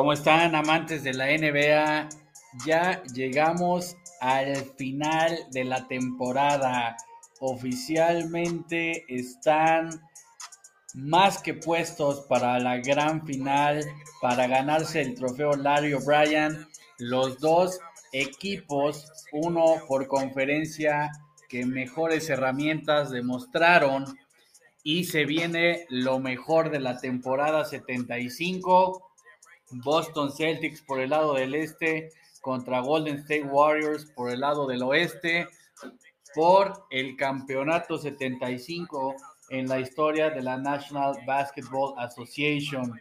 ¿Cómo están amantes de la NBA? Ya llegamos al final de la temporada. Oficialmente están más que puestos para la gran final, para ganarse el trofeo Larry O'Brien. Los dos equipos, uno por conferencia, que mejores herramientas demostraron. Y se viene lo mejor de la temporada 75 Boston Celtics por el lado del este contra Golden State Warriors por el lado del oeste por el campeonato 75 en la historia de la National Basketball Association.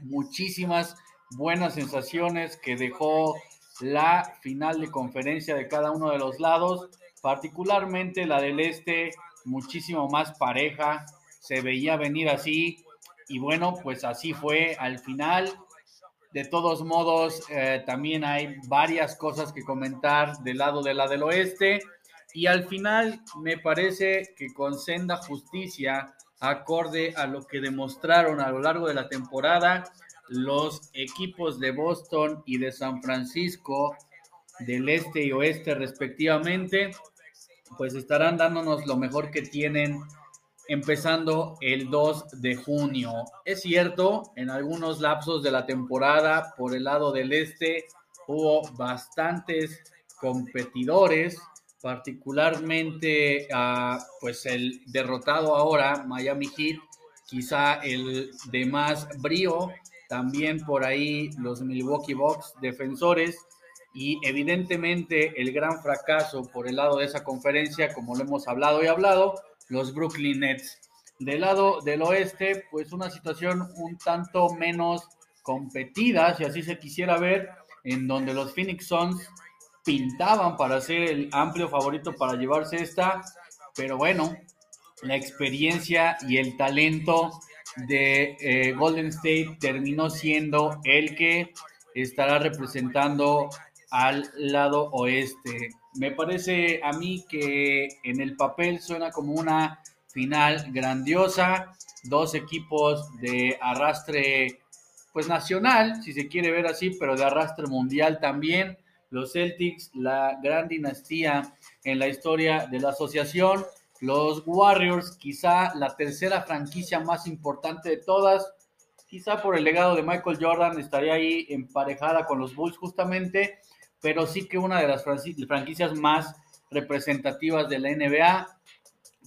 Muchísimas buenas sensaciones que dejó la final de conferencia de cada uno de los lados, particularmente la del este, muchísimo más pareja, se veía venir así y bueno, pues así fue al final de todos modos, eh, también hay varias cosas que comentar del lado de la del oeste. Y al final, me parece que con senda justicia, acorde a lo que demostraron a lo largo de la temporada, los equipos de Boston y de San Francisco, del este y oeste respectivamente, pues estarán dándonos lo mejor que tienen empezando el 2 de junio. Es cierto, en algunos lapsos de la temporada por el lado del este hubo bastantes competidores, particularmente uh, pues el derrotado ahora Miami Heat, quizá el de más brío, también por ahí los Milwaukee Bucks defensores y evidentemente el gran fracaso por el lado de esa conferencia, como lo hemos hablado y hablado, los Brooklyn Nets. Del lado del oeste, pues una situación un tanto menos competida, si así se quisiera ver, en donde los Phoenix Suns pintaban para ser el amplio favorito para llevarse esta, pero bueno, la experiencia y el talento de eh, Golden State terminó siendo el que estará representando al lado oeste. Me parece a mí que en el papel suena como una final grandiosa, dos equipos de arrastre pues nacional, si se quiere ver así, pero de arrastre mundial también. Los Celtics, la gran dinastía en la historia de la asociación. Los Warriors, quizá la tercera franquicia más importante de todas. Quizá por el legado de Michael Jordan estaría ahí emparejada con los Bulls justamente pero sí que una de las franquicias más representativas de la NBA,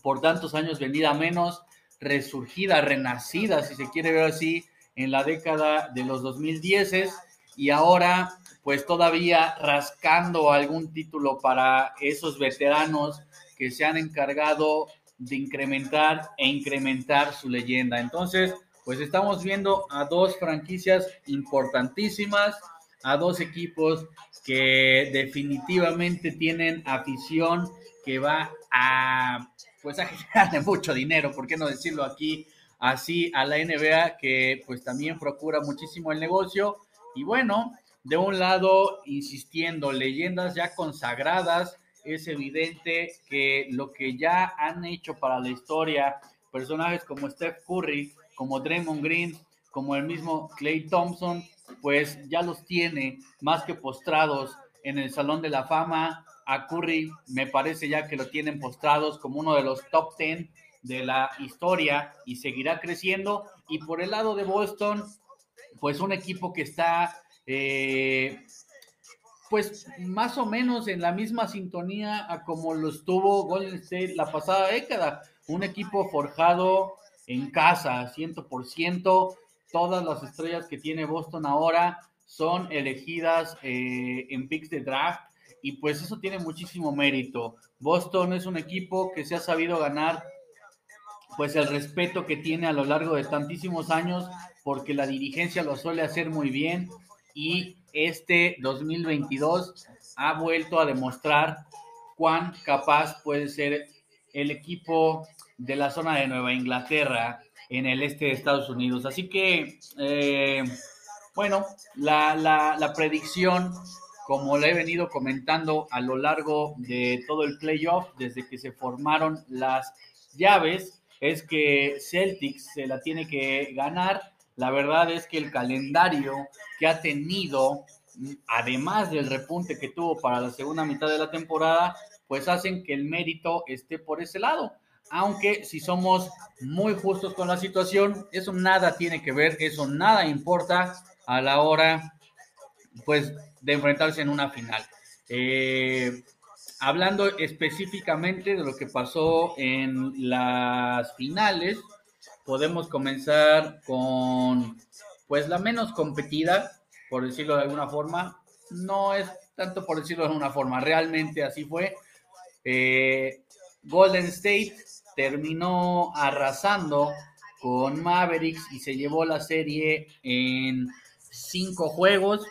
por tantos años vendida menos, resurgida, renacida, si se quiere ver así, en la década de los 2010 y ahora pues todavía rascando algún título para esos veteranos que se han encargado de incrementar e incrementar su leyenda. Entonces, pues estamos viendo a dos franquicias importantísimas, a dos equipos que definitivamente tienen afición que va a pues a generarle mucho dinero, ¿por qué no decirlo aquí así a la NBA que pues también procura muchísimo el negocio. Y bueno, de un lado insistiendo, leyendas ya consagradas, es evidente que lo que ya han hecho para la historia, personajes como Steph Curry, como Draymond Green, como el mismo Clay Thompson, pues ya los tiene más que postrados en el Salón de la Fama. A Curry me parece ya que lo tienen postrados como uno de los top 10 de la historia y seguirá creciendo. Y por el lado de Boston, pues un equipo que está, eh, pues más o menos en la misma sintonía a como lo estuvo Golden State la pasada década. Un equipo forjado en casa, 100%, todas las estrellas que tiene Boston ahora son elegidas eh, en picks de draft y pues eso tiene muchísimo mérito. Boston es un equipo que se ha sabido ganar pues el respeto que tiene a lo largo de tantísimos años porque la dirigencia lo suele hacer muy bien y este 2022 ha vuelto a demostrar cuán capaz puede ser el equipo de la zona de Nueva Inglaterra en el este de Estados Unidos. Así que, eh, bueno, la, la, predicción, como la he venido comentando a lo largo de todo el playoff, desde que se formaron las llaves, es que Celtics se la tiene que ganar La verdad es que el calendario que ha tenido, además del repunte que tuvo para la segunda mitad de la temporada, pues hacen que el mérito esté por ese lado. Aunque si somos muy justos con la situación, eso nada tiene que ver, eso nada importa a la hora pues de enfrentarse en una final. Eh, hablando específicamente de lo que pasó en las finales, podemos comenzar con pues la menos competida, por decirlo de alguna forma. No es tanto por decirlo de alguna forma, realmente así fue. Eh, Golden State terminó arrasando con Mavericks y se llevó la serie en cinco juegos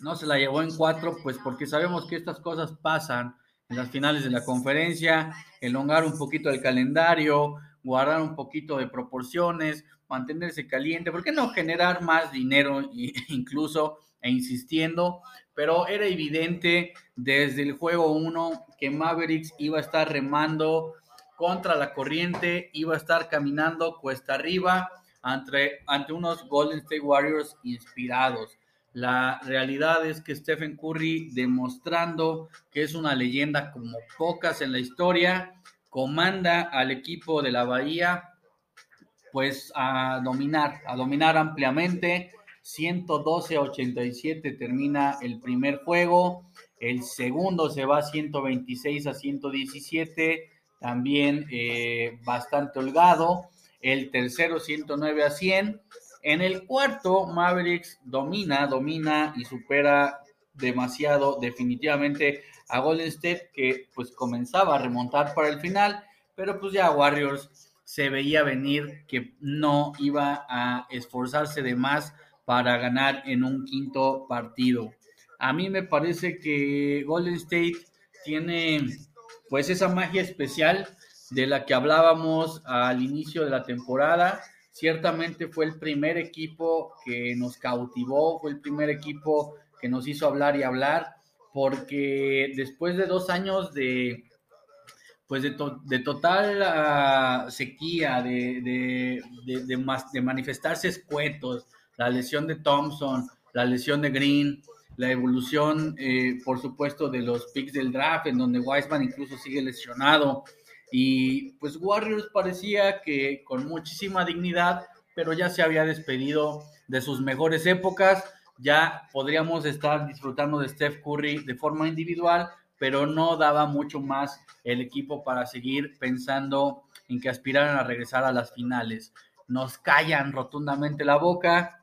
no se la llevó en cuatro, pues porque sabemos que estas cosas pasan en las finales de la conferencia, elongar un poquito el calendario, guardar un poquito de proporciones, mantenerse caliente, ¿por qué no generar más dinero incluso e insistiendo? Pero era evidente desde el juego 1 que Mavericks iba a estar remando contra la corriente, iba a estar caminando cuesta arriba ante, ante unos Golden State Warriors inspirados. La realidad es que Stephen Curry, demostrando que es una leyenda como pocas en la historia, comanda al equipo de la Bahía pues a dominar, a dominar ampliamente. 112-87 termina el primer juego, el segundo se va a 126 a 117, también eh, bastante holgado, el tercero 109 a 100 en el cuarto, Mavericks domina, domina y supera demasiado definitivamente a Golden State, que pues comenzaba a remontar para el final, pero pues ya Warriors se veía venir que no iba a esforzarse de más para ganar en un quinto partido. A mí me parece que Golden State tiene pues esa magia especial de la que hablábamos al inicio de la temporada. Ciertamente fue el primer equipo que nos cautivó, fue el primer equipo que nos hizo hablar y hablar, porque después de dos años de, pues de, total ah, sequía, de, manifestarse escuetos, la lesión de Thompson, la lesión de Green, la evolución, eh, por supuesto, de los picks del draft, en donde Wiseman incluso sigue lesionado, y pues Warriors parecía que con muchísima dignidad, pero ya se había despedido de sus mejores épocas. Ya podríamos estar disfrutando de Steph Curry de forma individual, pero no daba mucho más el equipo para seguir pensando en que aspiraran a regresar a las finales. Nos callan rotundamente la boca.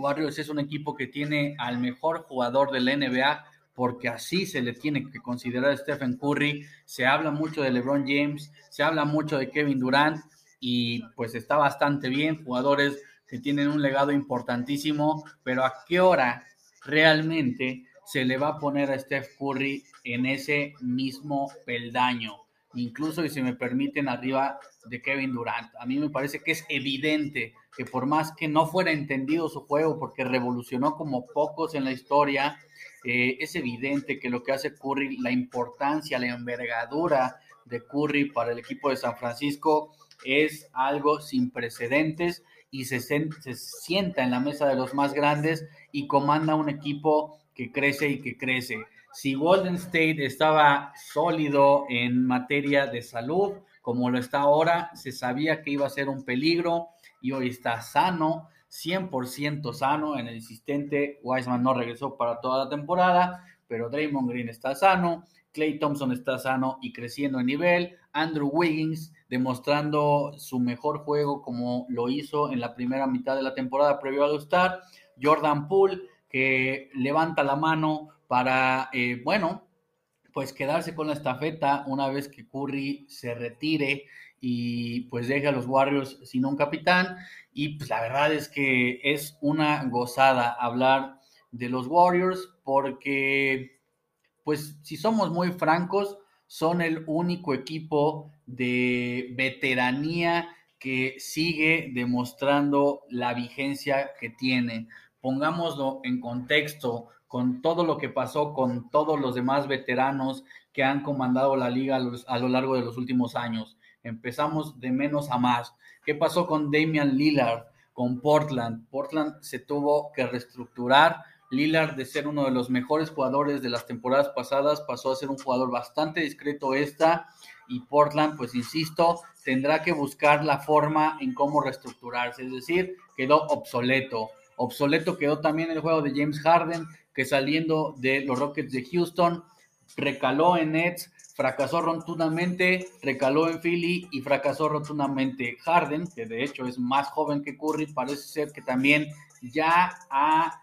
Warriors es un equipo que tiene al mejor jugador de la NBA porque así se le tiene que considerar a Stephen Curry. Se habla mucho de LeBron James, se habla mucho de Kevin Durant y pues está bastante bien, jugadores que tienen un legado importantísimo, pero ¿a qué hora realmente se le va a poner a Steph Curry en ese mismo peldaño? Incluso, y si me permiten, arriba de Kevin Durant. A mí me parece que es evidente que por más que no fuera entendido su juego, porque revolucionó como pocos en la historia, eh, es evidente que lo que hace Curry, la importancia, la envergadura de Curry para el equipo de San Francisco es algo sin precedentes y se, se sienta en la mesa de los más grandes y comanda un equipo que crece y que crece. Si Golden State estaba sólido en materia de salud, como lo está ahora, se sabía que iba a ser un peligro y hoy está sano, 100% sano en el insistente. Wiseman no regresó para toda la temporada, pero Draymond Green está sano, Clay Thompson está sano y creciendo en nivel, Andrew Wiggins demostrando su mejor juego como lo hizo en la primera mitad de la temporada previo al Star, Jordan Poole que levanta la mano para, eh, bueno, pues quedarse con la estafeta una vez que Curry se retire y pues deje a los Warriors sin un capitán. Y pues la verdad es que es una gozada hablar de los Warriors porque, pues si somos muy francos, son el único equipo de veteranía que sigue demostrando la vigencia que tiene. Pongámoslo en contexto con todo lo que pasó con todos los demás veteranos que han comandado la liga a, lo largo de los últimos años. Empezamos de menos a más. ¿Qué pasó con Damian Lillard? con Portland. Portland se tuvo que reestructurar. Lillard, de ser uno de los mejores jugadores de las temporadas pasadas, pasó a ser un jugador bastante discreto esta. Y Portland, pues insisto, tendrá que buscar la forma en cómo reestructurarse. Es decir, quedó obsoleto. Obsoleto quedó también el juego de James Harden, que saliendo de los Rockets de Houston, recaló en Nets, fracasó rotundamente, recaló en Philly y fracasó rotundamente. Harden, que de hecho es más joven que Curry, parece ser que también ya ha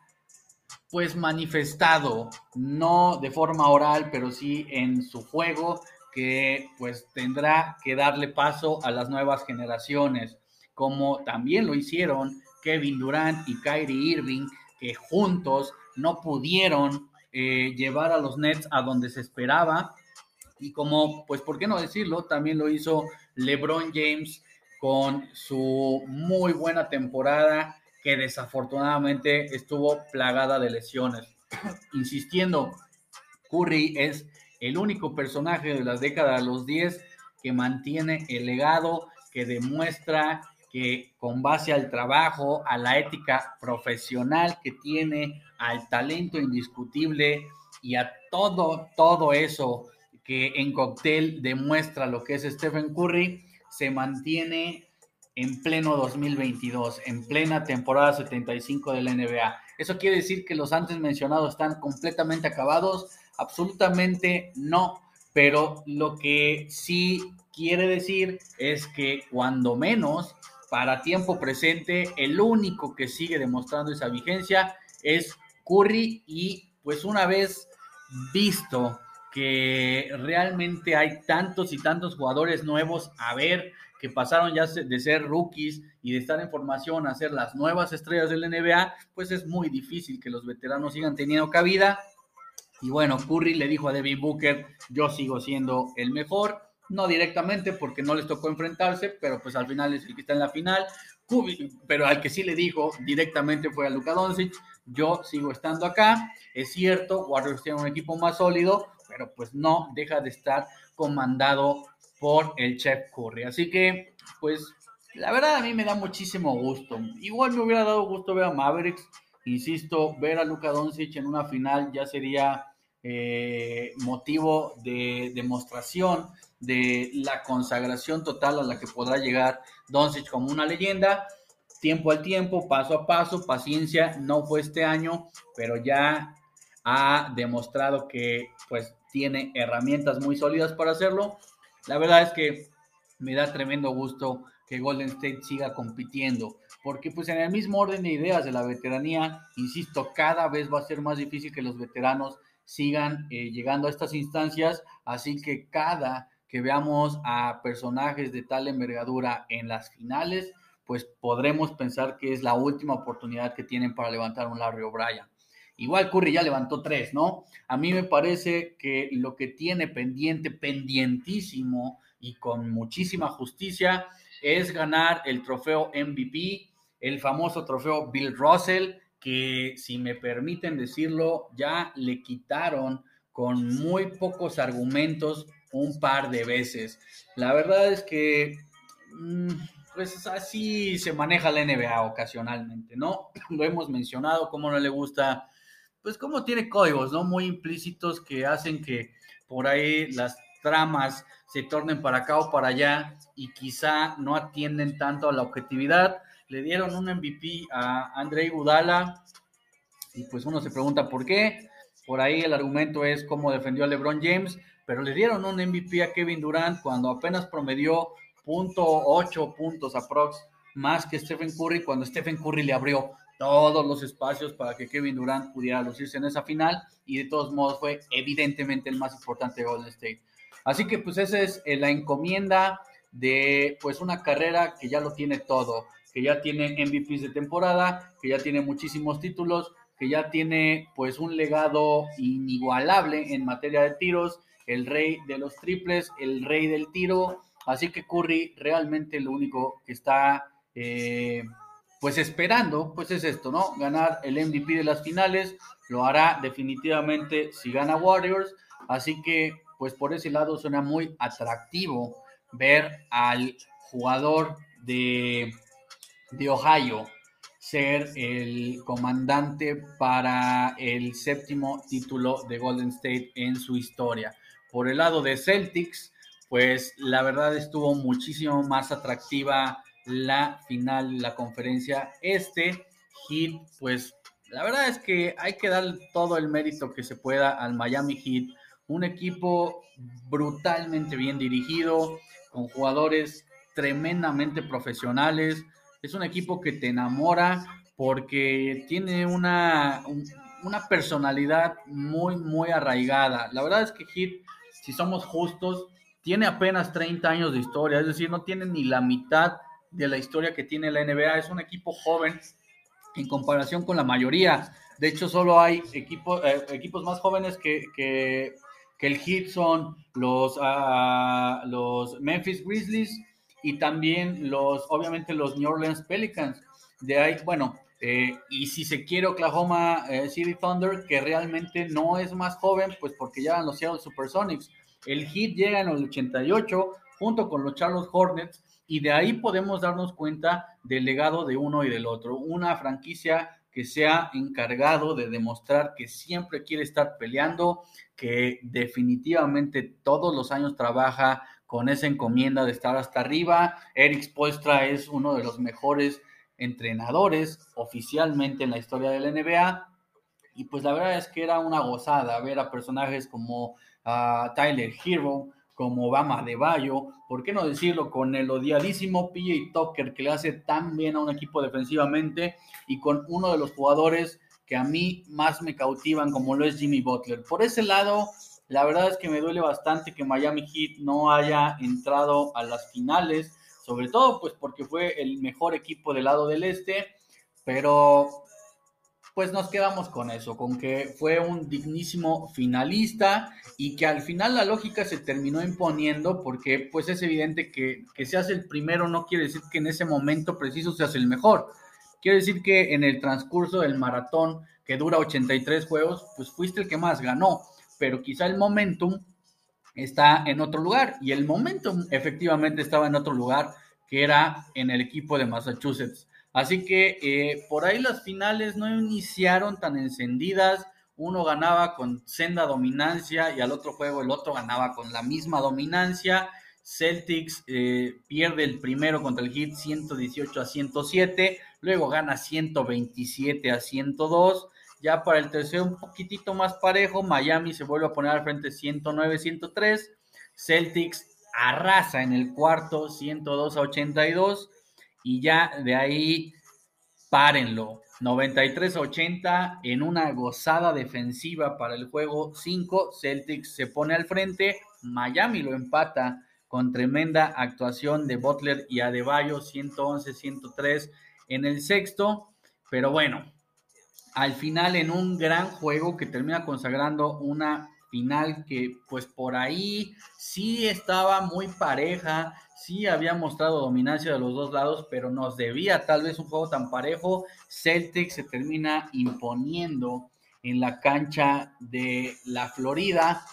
pues manifestado, no de forma oral, pero sí en su juego, que pues tendrá que darle paso a las nuevas generaciones, como también lo hicieron Kevin Durant y Kyrie Irving, que juntos no pudieron eh, llevar a los Nets a donde se esperaba. Y como, pues, ¿por qué no decirlo? También lo hizo LeBron James con su muy buena temporada que desafortunadamente estuvo plagada de lesiones. Insistiendo, Curry es el único personaje de las décadas de los 10 que mantiene el legado, que demuestra que con base al trabajo, a la ética profesional que tiene, al talento indiscutible y a todo, todo eso que en cóctel demuestra lo que es Stephen Curry, se mantiene en pleno 2022, en plena temporada 75 de la NBA. ¿Eso quiere decir que los antes mencionados están completamente acabados? Absolutamente no, pero lo que sí quiere decir es que cuando menos para tiempo presente, el único que sigue demostrando esa vigencia es Curry y pues una vez visto que realmente hay tantos y tantos jugadores nuevos a ver que pasaron ya de ser rookies y de estar en formación a ser las nuevas estrellas del NBA, pues es muy difícil que los veteranos sigan teniendo cabida. Y bueno, Curry le dijo a Devin Booker, yo sigo siendo el mejor no directamente porque no les tocó enfrentarse, pero pues al final es el que está en la final. Pero al que sí le dijo directamente fue a Luka Doncic, yo sigo estando acá. Es cierto, Warriors tiene un equipo más sólido, pero pues no deja de estar comandado por el Chef Curry. Así que, pues, la verdad a mí me da muchísimo gusto. Igual me hubiera dado gusto ver a Mavericks. Insisto, ver a Luka Doncic en una final ya sería eh, motivo de demostración de la consagración total a la que podrá llegar Doncic como una leyenda. Tiempo al tiempo, paso a paso, paciencia, no fue este año, pero ya ha demostrado que pues tiene herramientas muy sólidas para hacerlo. La verdad es que me da tremendo gusto que Golden State siga compitiendo, porque pues en el mismo orden de ideas de la veteranía, insisto, cada vez va a ser más difícil que los veteranos sigan eh, llegando a estas instancias, así que cada que veamos a personajes de tal envergadura en las finales, pues podremos pensar que es la última oportunidad que tienen para levantar un Larry O'Brien. Igual Curry ya levantó tres, ¿no? A mí me parece que lo que tiene pendiente, pendientísimo y con muchísima justicia es ganar el trofeo MVP, el famoso trofeo Bill Russell, que si me permiten decirlo, ya le quitaron con muy pocos argumentos un par de veces. La verdad es que, mm, pues así se maneja la NBA ocasionalmente, ¿no? Lo hemos mencionado, cómo no le gusta, pues como tiene códigos, ¿no? Muy implícitos que hacen que por ahí las tramas se tornen para acá o para allá y quizá no atienden tanto a la objetividad. Le dieron un MVP a Andrei Budala y pues uno se pregunta por qué. Por ahí el argumento es cómo defendió a LeBron James, pero le dieron un MVP a Kevin Durant cuando apenas promedió .8 puntos aprox más que Stephen Curry cuando Stephen Curry le abrió todos los espacios para que Kevin Durant pudiera lucirse en esa final y de todos modos fue evidentemente el más importante de Golden State. Así que pues esa es eh, la encomienda de pues una carrera que ya lo tiene todo, que ya tiene MVPs de temporada, que ya tiene muchísimos títulos, que ya tiene pues un legado inigualable en materia de tiros el rey de los triples, el rey del tiro. Así que Curry realmente lo único que está eh, pues esperando, pues es esto, ¿no? Ganar el MVP de las finales. Lo hará definitivamente si gana Warriors. Así que pues por ese lado suena muy atractivo ver al jugador de, de Ohio, ser el comandante para el séptimo título de Golden State en su historia. Por el lado de Celtics, pues la verdad estuvo muchísimo más atractiva la final, la conferencia este. Heat, pues la verdad es que hay que dar todo el mérito que se pueda al Miami Heat. Un equipo brutalmente bien dirigido, con jugadores tremendamente profesionales. Es un equipo que te enamora porque tiene una, una personalidad muy, muy arraigada. La verdad es que Heat, si somos justos, tiene apenas 30 años de historia, es decir, no tiene ni la mitad de la historia que tiene la NBA. Es un equipo joven en comparación con la mayoría. De hecho, solo hay equipos, eh, equipos más jóvenes que, que, el Heat son los, ah, los Memphis Grizzlies y también los, obviamente, los New Orleans Pelicans. De ahí, bueno, eh, y si se quiere Oklahoma eh, City Thunder, que realmente no es más joven, pues porque ya han los Seattle Supersonics. El Heat llega en el 88 junto con los Charlotte Hornets y de ahí podemos darnos cuenta del legado de uno y del otro. Una franquicia que se ha encargado de demostrar que siempre quiere estar peleando, que definitivamente todos los años trabaja con esa encomienda de estar hasta arriba. Eric Spoelstra es uno de los mejores entrenadores oficialmente en la historia de la NBA. Y pues la verdad es que era una gozada ver a personajes como uh, Tyler Hero, como Obama de Bayo, ¿por qué no decirlo? Con el odiadísimo PJ Tucker que le hace tan bien a un equipo defensivamente y con uno de los jugadores que a mí más me cautivan como lo es Jimmy Butler. Por ese lado, la verdad es que me duele bastante que Miami Heat no haya entrado a las finales, sobre todo pues porque fue el mejor equipo del lado del este, pero pues nos quedamos con eso, con que fue un dignísimo finalista y que al final la lógica se terminó imponiendo porque pues es evidente que que seas el primero no quiere decir que en ese momento preciso seas el mejor. Quiere decir que en el transcurso del maratón que dura 83 juegos, pues fuiste el que más ganó, pero quizá el momentum está en otro lugar y el momentum efectivamente estaba en otro lugar que era en el equipo de Massachusetts. Así que eh, por ahí las finales no iniciaron tan encendidas. Uno ganaba con senda dominancia y al otro juego el otro ganaba con la misma dominancia. Celtics eh, pierde el primero contra el Heat 118 a 107, luego gana 127 a 102. Ya para el tercero un poquitito más parejo, Miami se vuelve a poner al frente 109 103. Celtics arrasa en el cuarto 102 a 82 y ya de ahí párenlo. 93-80 en una gozada defensiva para el juego 5. Celtics se pone al frente. Miami lo empata con tremenda actuación de Butler y Adebayo 111-103 en el sexto. Pero bueno, al final en un gran juego que termina consagrando una final que pues por ahí sí estaba muy pareja, sí había mostrado dominancia de los dos lados, pero nos debía tal vez un juego tan parejo. Celtic se termina imponiendo en la cancha de la Florida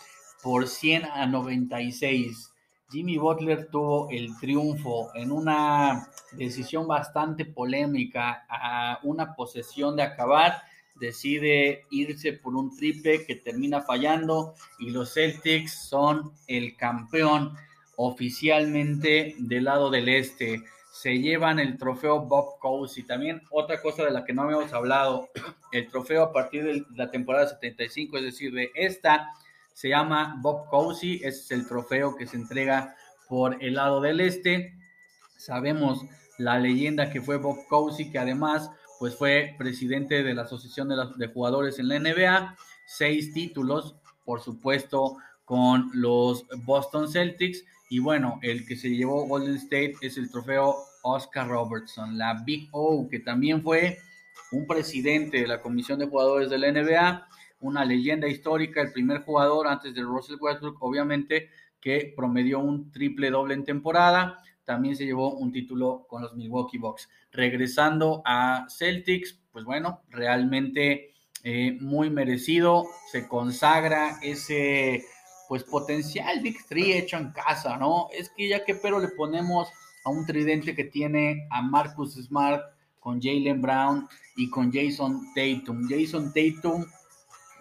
por 100 a 96. Jimmy Butler tuvo el triunfo en una decisión bastante polémica a una posesión de acabar. Decide irse por un triple que termina fallando y los Celtics son el campeón oficialmente del lado del este. Se llevan el trofeo Bob Cousy. También otra cosa de la que no habíamos hablado, el trofeo a partir de la temporada 75, es decir, de esta, se llama Bob Cousy. es el trofeo que se entrega por el lado del este. Sabemos la leyenda que fue Bob Cousy, que además pues fue presidente de la Asociación de, de Jugadores en la NBA, seis títulos, por supuesto, con los Boston Celtics y bueno, el que se llevó Golden State es el trofeo Oscar Robertson, la Big O, que también fue un presidente de la Comisión de Jugadores de la NBA, una leyenda histórica, el primer jugador antes de Russell Westbrook, obviamente, que promedió un triple doble en temporada. También se llevó un título con los Milwaukee Bucks. Regresando a Celtics, pues bueno, realmente eh, muy merecido. Se consagra ese pues potencial Big Three hecho en casa, ¿no? Es que ya que pero le ponemos a un tridente que tiene a Marcus Smart con Jalen Brown y con Jason Tatum. Jason Tatum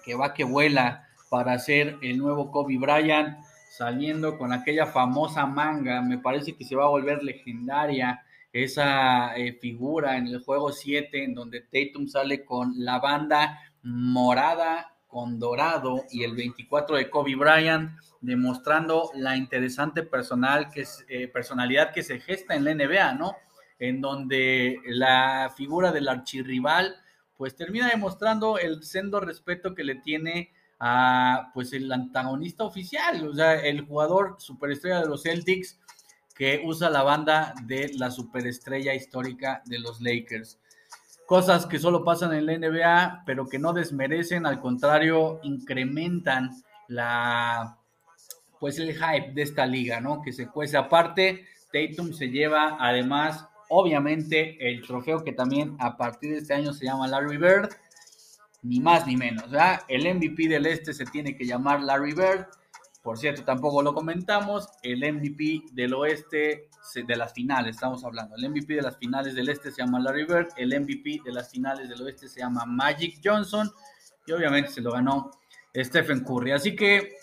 que va que vuela para ser el nuevo Kobe Bryant, saliendo con aquella famosa manga, me parece que se va a volver legendaria esa eh, figura en el juego 7 en donde Tatum sale con la banda morada con dorado y el 24 de Kobe Bryant, demostrando la interesante personal que, eh, personalidad que se gesta en la NBA, ¿no? En donde la figura del archirrival, pues termina demostrando el sendo respeto que le tiene a, pues, el antagonista oficial, o sea, el jugador superestrella de los Celtics que usa la banda de la superestrella histórica de los Lakers cosas que solo pasan en la NBA, pero que no desmerecen, al contrario, incrementan la pues el hype de esta liga, ¿no? Que se cuece aparte, Tatum se lleva además obviamente el trofeo que también a partir de este año se llama Larry Bird, ni más ni menos, ¿verdad? El MVP del este se tiene que llamar Larry Bird por cierto, tampoco lo comentamos, el MVP del oeste, de las finales, estamos hablando, el MVP de las finales del este se llama Larry Bird, el MVP de las finales del oeste se llama Magic Johnson y obviamente se lo ganó Stephen Curry. Así que,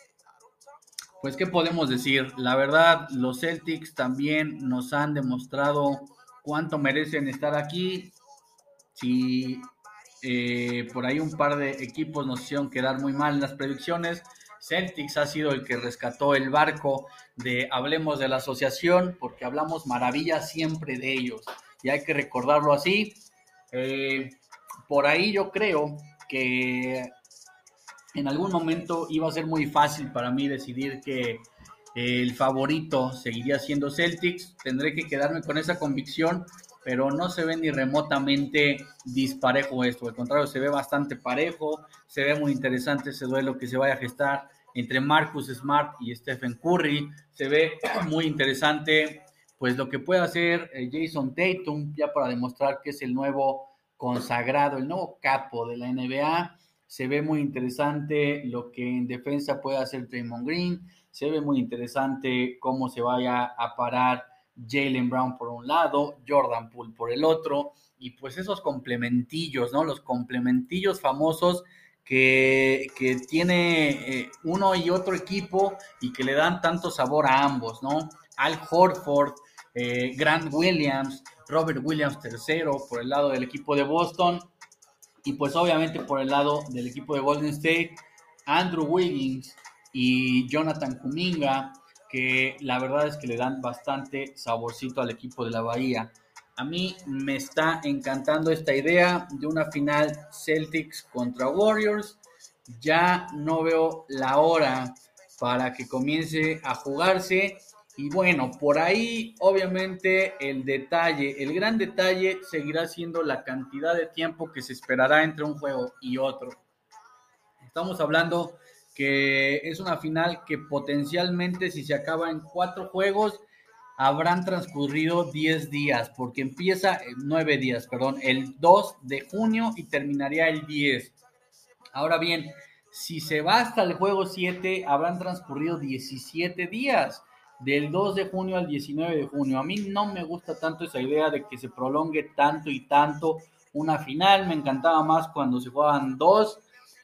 pues, ¿qué podemos decir? La verdad, los Celtics también nos han demostrado cuánto merecen estar aquí. Si eh, por ahí un par de equipos nos hicieron quedar muy mal en las predicciones, Celtics ha sido el que rescató el barco de Hablemos de la Asociación, porque hablamos maravillas siempre de ellos y hay que recordarlo así. Eh, por ahí yo creo que en algún momento iba a ser muy fácil para mí decidir que el favorito seguiría siendo Celtics. Tendré que quedarme con esa convicción, pero no se ve ni remotamente disparejo esto. Al contrario, se ve bastante parejo. Se ve muy interesante ese duelo que se vaya a gestar entre Marcus Smart y Stephen Curry. Se ve muy interesante pues lo que puede hacer eh, Jason Tatum ya para demostrar que es el nuevo consagrado, el nuevo capo de la NBA. Se ve muy interesante lo que en defensa puede hacer Draymond Green. Se ve muy interesante cómo se vaya a parar Jalen Brown por un lado, Jordan Poole por el otro, y pues esos complementillos, ¿no? Los complementillos famosos que, tiene eh, uno y otro equipo y que le dan tanto sabor a ambos, ¿no? Al Horford, eh, Grant Williams, Robert Williams III por el lado del equipo de Boston y pues obviamente por el lado del equipo de Golden State, Andrew Wiggins y Jonathan Kuminga, que la verdad es que le dan bastante saborcito al equipo de la Bahía. A mí me está encantando esta idea de una final Celtics contra Warriors. Ya no veo la hora para que comience a jugarse. Y bueno, por ahí obviamente el detalle, el gran detalle seguirá siendo la cantidad de tiempo que se esperará entre un juego y otro. Estamos hablando que es una final que potencialmente si se acaba en cuatro juegos, habrán transcurrido 10 días, porque empieza, 9 días, perdón, el 2 de junio y terminaría el 10. Ahora bien, si se va hasta el juego 7, habrán transcurrido 17 días, del 2 de junio al 19 de junio. A mí no me gusta tanto esa idea de que se prolongue tanto y tanto una final, me encantaba más cuando se jugaban dos,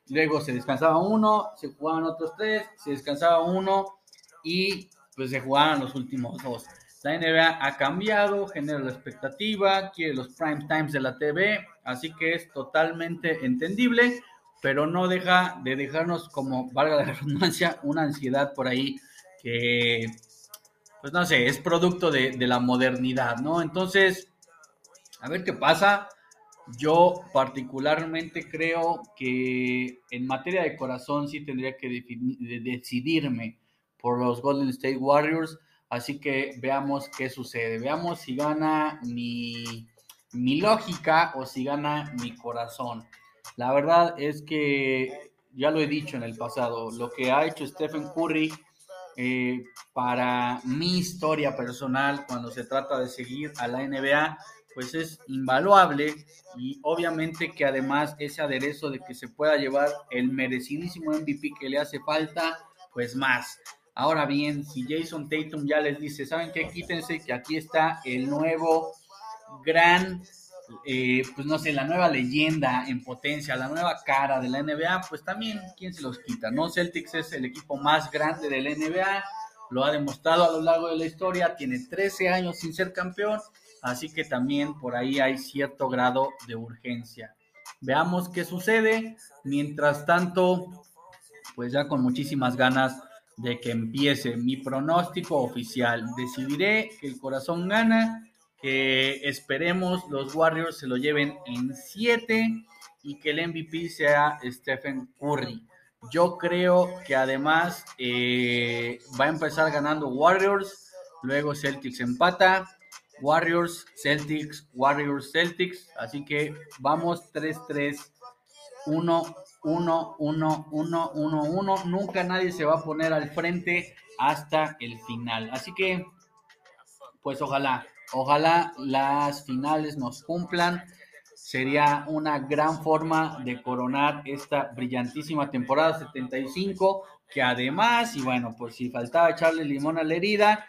luego se descansaba uno, se jugaban otros tres, se descansaba uno y pues se jugaban los últimos dos. La NBA ha cambiado, genera la expectativa, quiere los prime times de la TV, así que es totalmente entendible, pero no deja de dejarnos como, valga la redundancia, una ansiedad por ahí que, pues no sé, es producto de, de la modernidad, ¿no? Entonces, a ver qué pasa. Yo particularmente creo que en materia de corazón sí tendría que decidirme por los Golden State Warriors Así que veamos qué sucede. Veamos si gana mi, lógica o si gana mi corazón. La verdad es que ya lo he dicho en el pasado, lo que ha hecho Stephen Curry eh, para mi historia personal cuando se trata de seguir a la NBA, pues es invaluable y obviamente que además ese aderezo de que se pueda llevar el merecidísimo MVP que le hace falta, pues más. Ahora bien, si Jason Tatum ya les dice, ¿saben qué? Quítense que aquí está el nuevo gran eh, pues no sé, la nueva leyenda en potencia, la nueva cara de la NBA, pues también, ¿quién se los quita? ¿No? Celtics es el equipo más grande de la NBA, lo ha demostrado a lo largo de la historia, tiene 13 años sin ser campeón, así que también por ahí hay cierto grado de urgencia. Veamos qué sucede. Mientras tanto, pues ya con muchísimas ganas de que empiece mi pronóstico oficial. Decidiré que el corazón gana que esperemos los Warriors se lo lleven en 7 y que el MVP sea Stephen Curry. Yo creo que además eh, va a empezar ganando Warriors, luego Celtics empata, Warriors, Celtics, Warriors, Celtics. Así que vamos 3-3, 1, 1, 1, 1, 1, 1. Nunca nadie se va a poner al frente hasta el final. Así que, pues ojalá Ojalá las finales nos cumplan. Sería una gran forma de coronar esta brillantísima temporada 75, que además, y bueno, pues si faltaba echarle limón a la herida,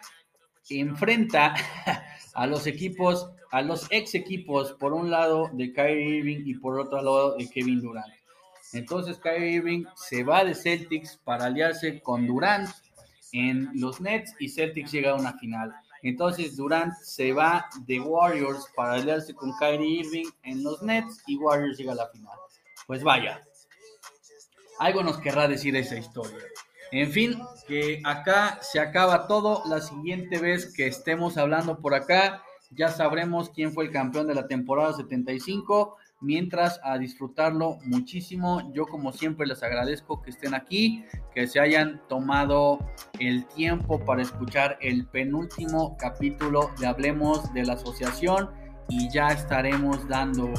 enfrenta a los equipos, a los ex equipos, por un lado de Kyrie Irving y por otro lado de Kevin Durant. Entonces Kyrie Irving se va de Celtics para aliarse con Durant en los Nets y Celtics llega a una final. Entonces Durant se va de Warriors para aliarse con Kyrie Irving en los Nets y Warriors llega a la final. Pues vaya, algo nos querrá decir esa historia. En fin, que acá se acaba todo. La siguiente vez que estemos hablando por acá, ya sabremos quién fue el campeón de la temporada 75 mientras a disfrutarlo muchísimo. Yo como siempre les agradezco que estén aquí, que se hayan tomado el tiempo para escuchar el penúltimo capítulo de Hablemos de la Asociación y ya estaremos dando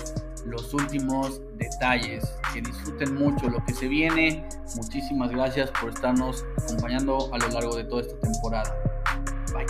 los últimos detalles. Que disfruten mucho lo que se viene. Muchísimas gracias por estarnos acompañando a lo largo de toda esta temporada. Bye.